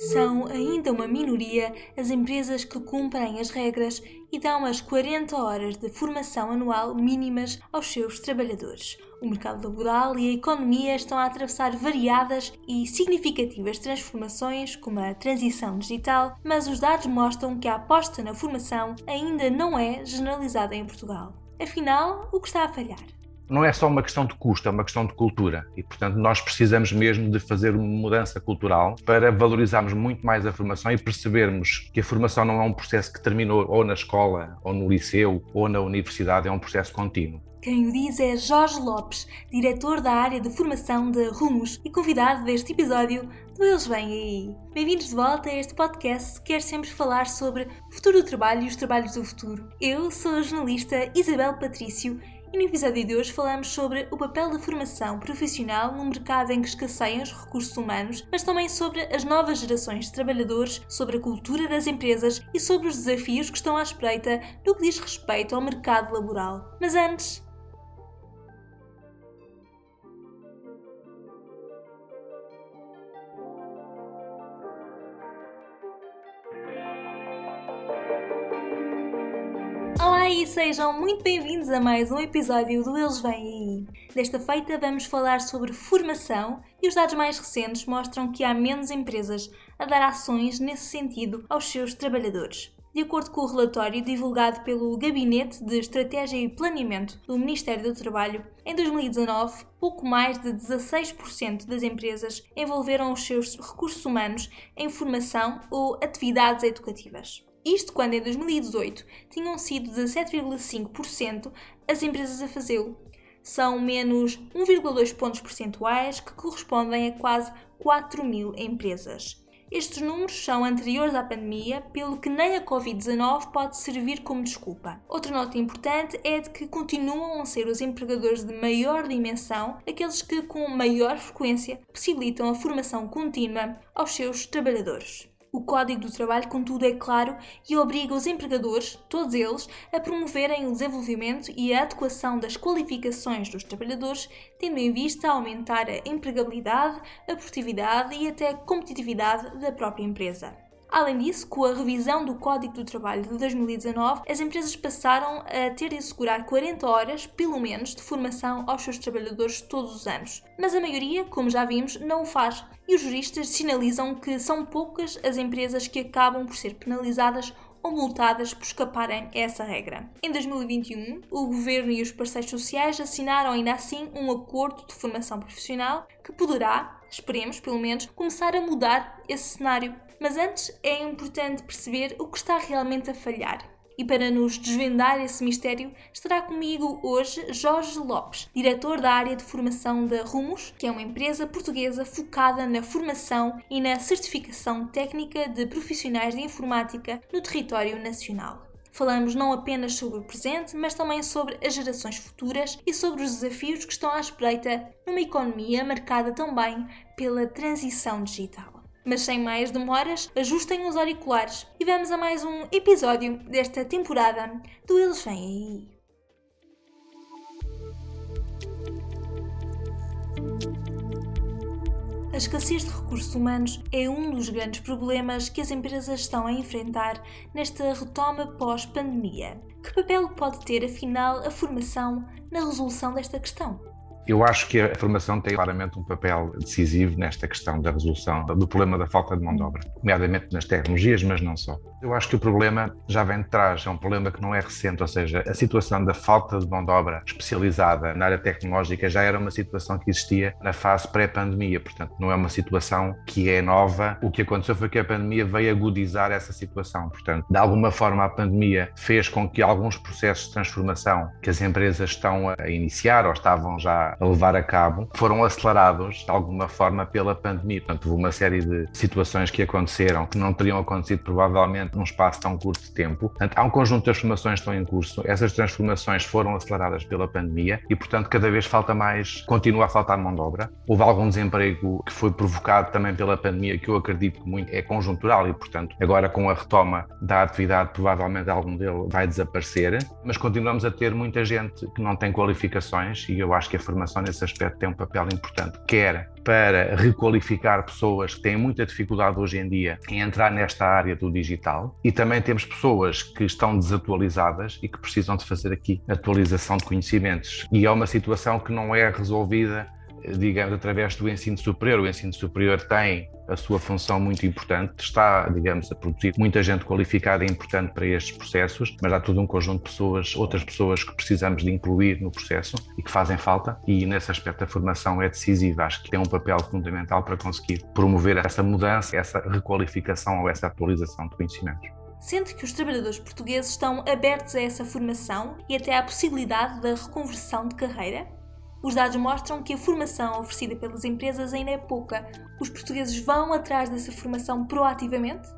São ainda uma minoria as empresas que cumprem as regras e dão as 40 horas de formação anual mínimas aos seus trabalhadores. O mercado laboral e a economia estão a atravessar variadas e significativas transformações, como a transição digital, mas os dados mostram que a aposta na formação ainda não é generalizada em Portugal. Afinal, o que está a falhar? Não é só uma questão de custo, é uma questão de cultura. E, portanto, nós precisamos mesmo de fazer uma mudança cultural para valorizarmos muito mais a formação e percebermos que a formação não é um processo que terminou ou na escola, ou no liceu, ou na universidade, é um processo contínuo. Quem o diz é Jorge Lopes, diretor da área de formação da Rumos e convidado deste episódio do Eles Vêm Aí. Bem-vindos de volta a este podcast que quer sempre falar sobre o futuro do trabalho e os trabalhos do futuro. Eu sou a jornalista Isabel Patrício e no episódio de hoje falamos sobre o papel da formação profissional num mercado em que escasseiam os recursos humanos, mas também sobre as novas gerações de trabalhadores, sobre a cultura das empresas e sobre os desafios que estão à espreita no que diz respeito ao mercado laboral. Mas antes, E sejam muito bem-vindos a mais um episódio do Eles Vêm Aí. Desta feita vamos falar sobre formação e os dados mais recentes mostram que há menos empresas a dar ações nesse sentido aos seus trabalhadores. De acordo com o relatório divulgado pelo Gabinete de Estratégia e Planeamento do Ministério do Trabalho, em 2019, pouco mais de 16% das empresas envolveram os seus recursos humanos em formação ou atividades educativas. Isto quando em 2018 tinham sido 17,5% as empresas a fazê-lo. São menos 1,2 pontos percentuais, que correspondem a quase 4 mil empresas. Estes números são anteriores à pandemia, pelo que nem a Covid-19 pode servir como desculpa. Outra nota importante é de que continuam a ser os empregadores de maior dimensão aqueles que, com maior frequência, possibilitam a formação contínua aos seus trabalhadores. O Código do Trabalho, contudo, é claro e obriga os empregadores, todos eles, a promoverem o desenvolvimento e a adequação das qualificações dos trabalhadores, tendo em vista aumentar a empregabilidade, a produtividade e até a competitividade da própria empresa. Além disso, com a revisão do Código do Trabalho de 2019, as empresas passaram a ter de assegurar 40 horas, pelo menos, de formação aos seus trabalhadores todos os anos. Mas a maioria, como já vimos, não o faz. E os juristas sinalizam que são poucas as empresas que acabam por ser penalizadas ou multadas por escaparem a essa regra. Em 2021, o governo e os parceiros sociais assinaram ainda assim um acordo de formação profissional que poderá, esperemos pelo menos, começar a mudar esse cenário mas antes é importante perceber o que está realmente a falhar. E para nos desvendar esse mistério, estará comigo hoje Jorge Lopes, diretor da área de formação da Rumos, que é uma empresa portuguesa focada na formação e na certificação técnica de profissionais de informática no território nacional. Falamos não apenas sobre o presente, mas também sobre as gerações futuras e sobre os desafios que estão à espreita numa economia marcada também pela transição digital. Mas sem mais demoras, ajustem os auriculares e vamos a mais um episódio desta temporada do Eles Vêm Aí. A escassez de recursos humanos é um dos grandes problemas que as empresas estão a enfrentar nesta retoma pós-pandemia. Que papel pode ter, afinal, a formação na resolução desta questão? Eu acho que a formação tem claramente um papel decisivo nesta questão da resolução do problema da falta de mão de obra, nomeadamente nas tecnologias, mas não só. Eu acho que o problema já vem de trás, é um problema que não é recente, ou seja, a situação da falta de mão de obra especializada na área tecnológica já era uma situação que existia na fase pré-pandemia, portanto, não é uma situação que é nova. O que aconteceu foi que a pandemia veio agudizar essa situação, portanto, de alguma forma a pandemia fez com que alguns processos de transformação que as empresas estão a iniciar ou estavam já a levar a cabo foram acelerados de alguma forma pela pandemia. Portanto, houve uma série de situações que aconteceram que não teriam acontecido provavelmente num espaço tão curto de tempo. Portanto, há um conjunto de transformações que estão em curso. Essas transformações foram aceleradas pela pandemia e, portanto, cada vez falta mais, continua a faltar mão de obra. Houve algum desemprego que foi provocado também pela pandemia, que eu acredito que muito é conjuntural e, portanto, agora com a retoma da atividade, provavelmente algum dele vai desaparecer, mas continuamos a ter muita gente que não tem qualificações e eu acho que a formação formação nesse aspecto tem um papel importante, quer para requalificar pessoas que têm muita dificuldade hoje em dia em entrar nesta área do digital e também temos pessoas que estão desatualizadas e que precisam de fazer aqui atualização de conhecimentos. E é uma situação que não é resolvida digamos, através do ensino superior. O ensino superior tem a sua função muito importante, está, digamos, a produzir muita gente qualificada e importante para estes processos, mas há todo um conjunto de pessoas, outras pessoas que precisamos de incluir no processo e que fazem falta, e nesse aspecto a formação é decisiva, acho que tem um papel fundamental para conseguir promover essa mudança, essa requalificação ou essa atualização de conhecimentos. Sente que os trabalhadores portugueses estão abertos a essa formação e até à possibilidade da reconversão de carreira? Os dados mostram que a formação oferecida pelas empresas ainda é pouca. Os portugueses vão atrás dessa formação proativamente?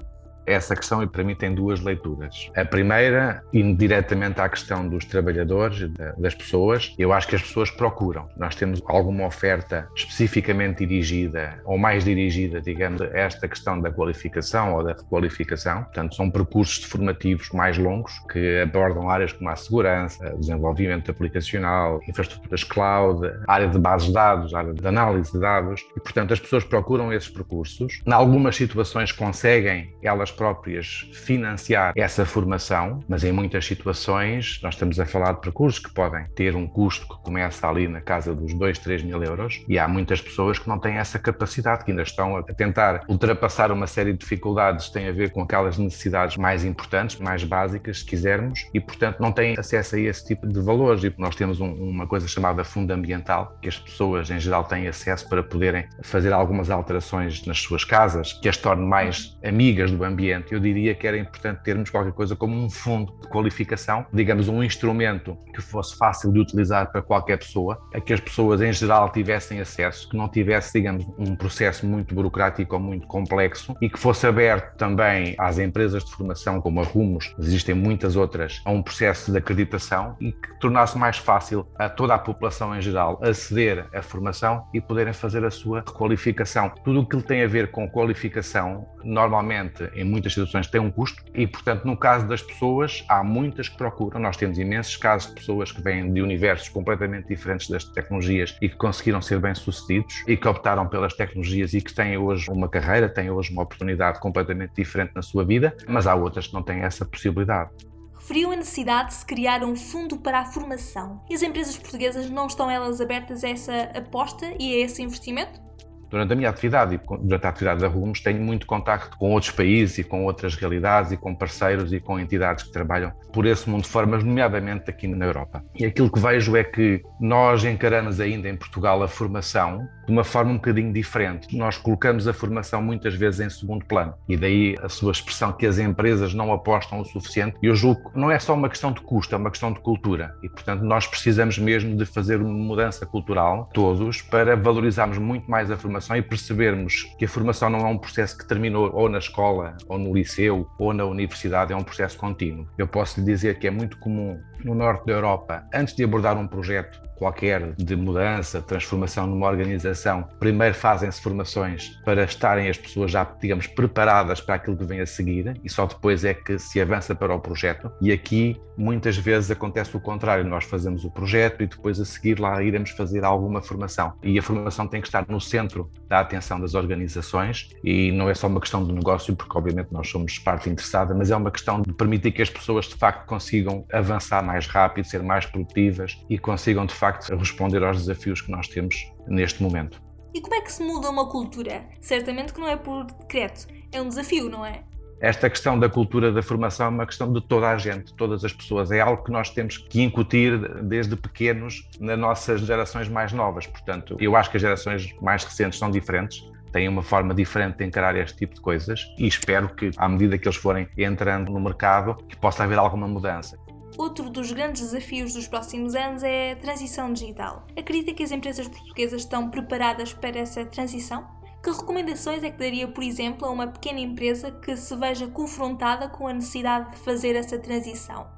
Essa questão, e para mim, tem duas leituras. A primeira, indo diretamente à questão dos trabalhadores, das pessoas, eu acho que as pessoas procuram. Nós temos alguma oferta especificamente dirigida, ou mais dirigida, digamos, a esta questão da qualificação ou da requalificação. Portanto, são percursos formativos mais longos que abordam áreas como a segurança, desenvolvimento aplicacional, infraestruturas cloud, área de bases de dados, área de análise de dados. E, portanto, as pessoas procuram esses percursos. Em algumas situações conseguem elas próprias financiar essa formação, mas em muitas situações nós estamos a falar de percursos que podem ter um custo que começa ali na casa dos 2, 3 mil euros e há muitas pessoas que não têm essa capacidade, que ainda estão a tentar ultrapassar uma série de dificuldades que têm a ver com aquelas necessidades mais importantes, mais básicas, se quisermos, e portanto não têm acesso a esse tipo de valores. E nós temos um, uma coisa chamada fundo ambiental, que as pessoas em geral têm acesso para poderem fazer algumas alterações nas suas casas, que as torne mais amigas do ambiente ambiente, eu diria que era importante termos qualquer coisa como um fundo de qualificação, digamos, um instrumento que fosse fácil de utilizar para qualquer pessoa, a que as pessoas em geral tivessem acesso, que não tivesse, digamos, um processo muito burocrático ou muito complexo e que fosse aberto também às empresas de formação, como a Rumos, existem muitas outras, a um processo de acreditação e que tornasse mais fácil a toda a população em geral aceder à formação e poderem fazer a sua requalificação. Tudo o que tem a ver com qualificação, normalmente, em muitas situações tem um custo e, portanto, no caso das pessoas, há muitas que procuram. Nós temos imensos casos de pessoas que vêm de universos completamente diferentes das tecnologias e que conseguiram ser bem-sucedidos e que optaram pelas tecnologias e que têm hoje uma carreira, têm hoje uma oportunidade completamente diferente na sua vida, mas há outras que não têm essa possibilidade referiu a necessidade de se criar um fundo para a formação. E as empresas portuguesas não estão elas abertas a essa aposta e a esse investimento? Durante a minha atividade e durante a atividade da Rumos, tenho muito contacto com outros países e com outras realidades e com parceiros e com entidades que trabalham por esse mundo de formas, nomeadamente aqui na Europa. E aquilo que vejo é que nós encaramos ainda em Portugal a formação de uma forma um bocadinho diferente. Nós colocamos a formação muitas vezes em segundo plano e daí a sua expressão que as empresas não apostam o suficiente. E eu julgo que não é só uma questão de custo, é uma questão de cultura. E, portanto, nós precisamos mesmo de fazer uma mudança cultural, todos, para valorizarmos muito mais a formação formação e percebermos que a formação não é um processo que terminou ou na escola, ou no liceu, ou na universidade, é um processo contínuo. Eu posso lhe dizer que é muito comum no norte da Europa, antes de abordar um projeto qualquer de mudança, transformação numa organização, primeiro fazem-se formações para estarem as pessoas já, digamos, preparadas para aquilo que vem a seguir e só depois é que se avança para o projeto. E aqui muitas vezes acontece o contrário, nós fazemos o projeto e depois a seguir lá iremos fazer alguma formação. E a formação tem que estar no centro da atenção das organizações e não é só uma questão de negócio, porque obviamente nós somos parte interessada, mas é uma questão de permitir que as pessoas de facto consigam avançar mais rápido, ser mais produtivas e consigam de facto facto responder aos desafios que nós temos neste momento. E como é que se muda uma cultura? Certamente que não é por decreto, é um desafio, não é? Esta questão da cultura da formação é uma questão de toda a gente, todas as pessoas. É algo que nós temos que incutir desde pequenos nas nossas gerações mais novas. Portanto, eu acho que as gerações mais recentes são diferentes, têm uma forma diferente de encarar este tipo de coisas e espero que, à medida que eles forem entrando no mercado, que possa haver alguma mudança. Outro dos grandes desafios dos próximos anos é a transição digital. Acredita que as empresas portuguesas estão preparadas para essa transição? Que recomendações é que daria, por exemplo, a uma pequena empresa que se veja confrontada com a necessidade de fazer essa transição?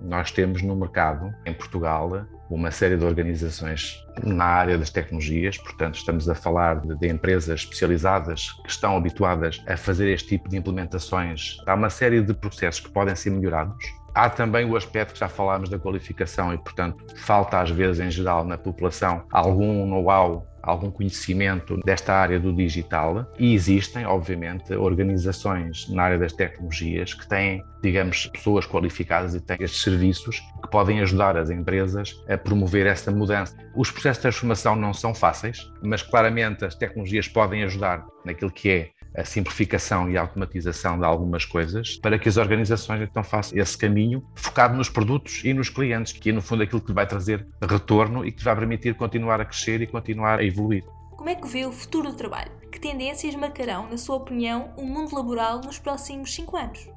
Nós temos no mercado, em Portugal, uma série de organizações na área das tecnologias, portanto, estamos a falar de, de, empresas especializadas que estão habituadas a fazer este tipo de implementações. Há uma série de processos que podem ser melhorados Há também o aspecto que já falámos da qualificação e, portanto, falta às vezes em geral na população algum know-how algum conhecimento desta área do digital e existem, obviamente, organizações na área das tecnologias que têm, digamos, pessoas qualificadas e têm estes serviços que podem ajudar as empresas a promover essa mudança. Os processos de transformação não são fáceis, mas claramente as tecnologias podem ajudar naquilo que é a simplificação e a automatização de algumas coisas para que as organizações então façam esse caminho focado nos produtos e nos clientes, que é no fundo aquilo que vai trazer retorno e que vai permitir continuar a crescer e continuar a evoluir. Como é que vê o futuro do trabalho? Que tendências marcarão, na sua opinião, o mundo laboral nos próximos cinco anos?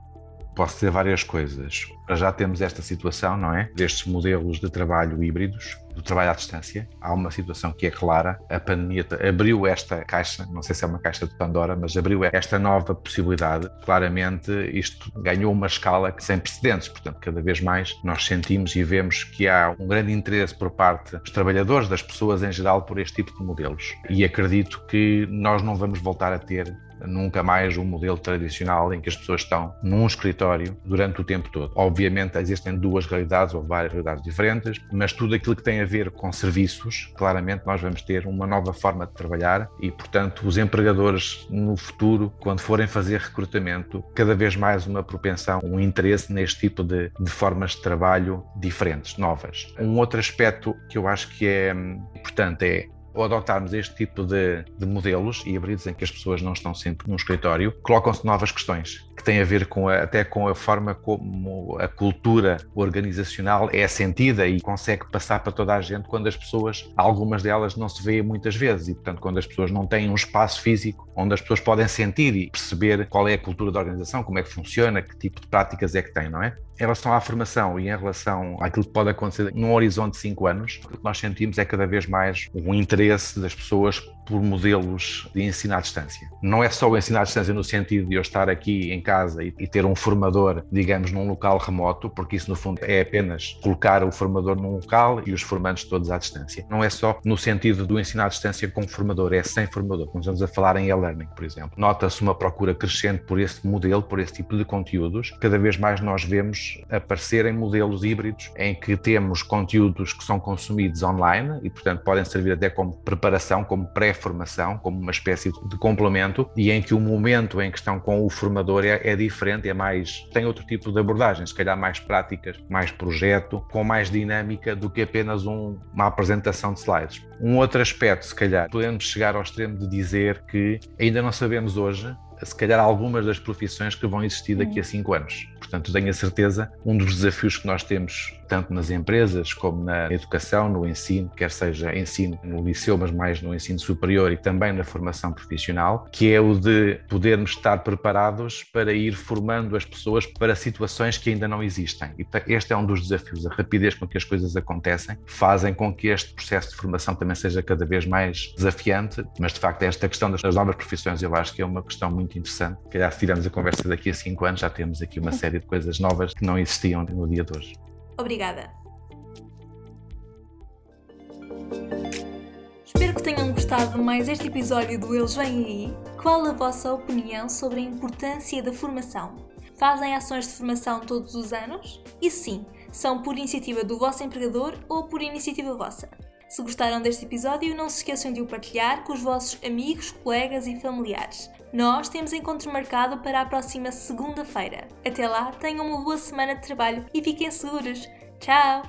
Posso dizer várias coisas. Já temos esta situação, não é? Destes modelos de trabalho híbridos, do trabalho à distância. Há uma situação que é clara. A pandemia abriu esta caixa, não sei se é uma caixa de Pandora, mas abriu esta nova possibilidade. Claramente, isto ganhou uma escala sem precedentes. Portanto, cada vez mais nós sentimos e vemos que há um grande interesse por parte dos trabalhadores, das pessoas em geral, por este tipo de modelos. E acredito que nós não vamos voltar a ter nunca mais um modelo tradicional em que as pessoas estão num escritório durante o tempo todo. Obviamente existem duas realidades ou várias realidades diferentes, mas tudo aquilo que tem a ver com serviços, claramente nós vamos ter uma nova forma de trabalhar e, portanto, os empregadores no futuro, quando forem fazer recrutamento, cada vez mais uma propensão, um interesse neste tipo de, de formas de trabalho diferentes, novas. Um outro aspecto que eu acho que é hum, importante é adotarmos este tipo de, de modelos híbridos em que as pessoas não estão sempre num escritório, colocam-se novas questões que têm a ver com a, até com a forma como a cultura organizacional é sentida e consegue passar para toda a gente quando as pessoas, algumas delas não se veem muitas vezes e, portanto, quando as pessoas não têm um espaço físico onde as pessoas podem sentir e perceber qual é a cultura da organização, como é que funciona, que tipo de práticas é que tem, não é? Em relação à formação e em relação àquilo que pode acontecer num horizonte de cinco anos, o que nós sentimos é cada vez mais um interesse das pessoas por modelos de ensino à distância. Não é só o ensino à distância no sentido de eu estar aqui em casa e, ter um formador, digamos, num local remoto, porque isso no fundo é apenas colocar o formador num local e os formandos todos à distância. Não é só no sentido do ensino à distância com formador, é sem formador. Quando estamos a falar em e-learning, por exemplo, nota-se uma procura crescente por esse modelo, por esse tipo de conteúdos. Cada vez mais nós vemos aparecerem modelos híbridos em que temos conteúdos que são consumidos online e, portanto, podem servir até como preparação, como pré formação, como uma espécie de complemento, e em que o momento em que estão com o formador é, é diferente, é mais. tem outro tipo de abordagem, se calhar mais práticas, mais projeto, com mais dinâmica do que apenas um, uma apresentação de slides. Um outro aspecto, se calhar, podemos chegar ao extremo de dizer que ainda não sabemos hoje se calhar algumas das profissões que vão existir daqui a cinco anos. Portanto, tenho a certeza, um dos desafios que nós temos, tanto nas empresas como na educação, no ensino, quer seja ensino no liceu, mas mais no ensino superior e também na formação profissional, que é o de podermos estar preparados para ir formando as pessoas para situações que ainda não existem. E este é um dos desafios. A rapidez com que as coisas acontecem fazem com que este processo de formação também seja cada vez mais desafiante, mas de facto esta questão das novas profissões eu acho que é uma questão muito interessante. Calhar se tirarmos a conversa daqui a cinco anos já temos aqui uma série série de coisas novas que não existiam no dia de hoje. Obrigada. Espero que tenham gostado mais este episódio do Eles Vêm Aí. Qual a vossa opinião sobre a importância da formação? Fazem ações de formação todos os anos? E sim, são por iniciativa do vosso empregador ou por iniciativa vossa? Se gostaram deste episódio, não se esqueçam de o partilhar com os vossos amigos, colegas e familiares. Nós temos encontro marcado para a próxima segunda-feira. Até lá, tenham uma boa semana de trabalho e fiquem seguros. Tchau!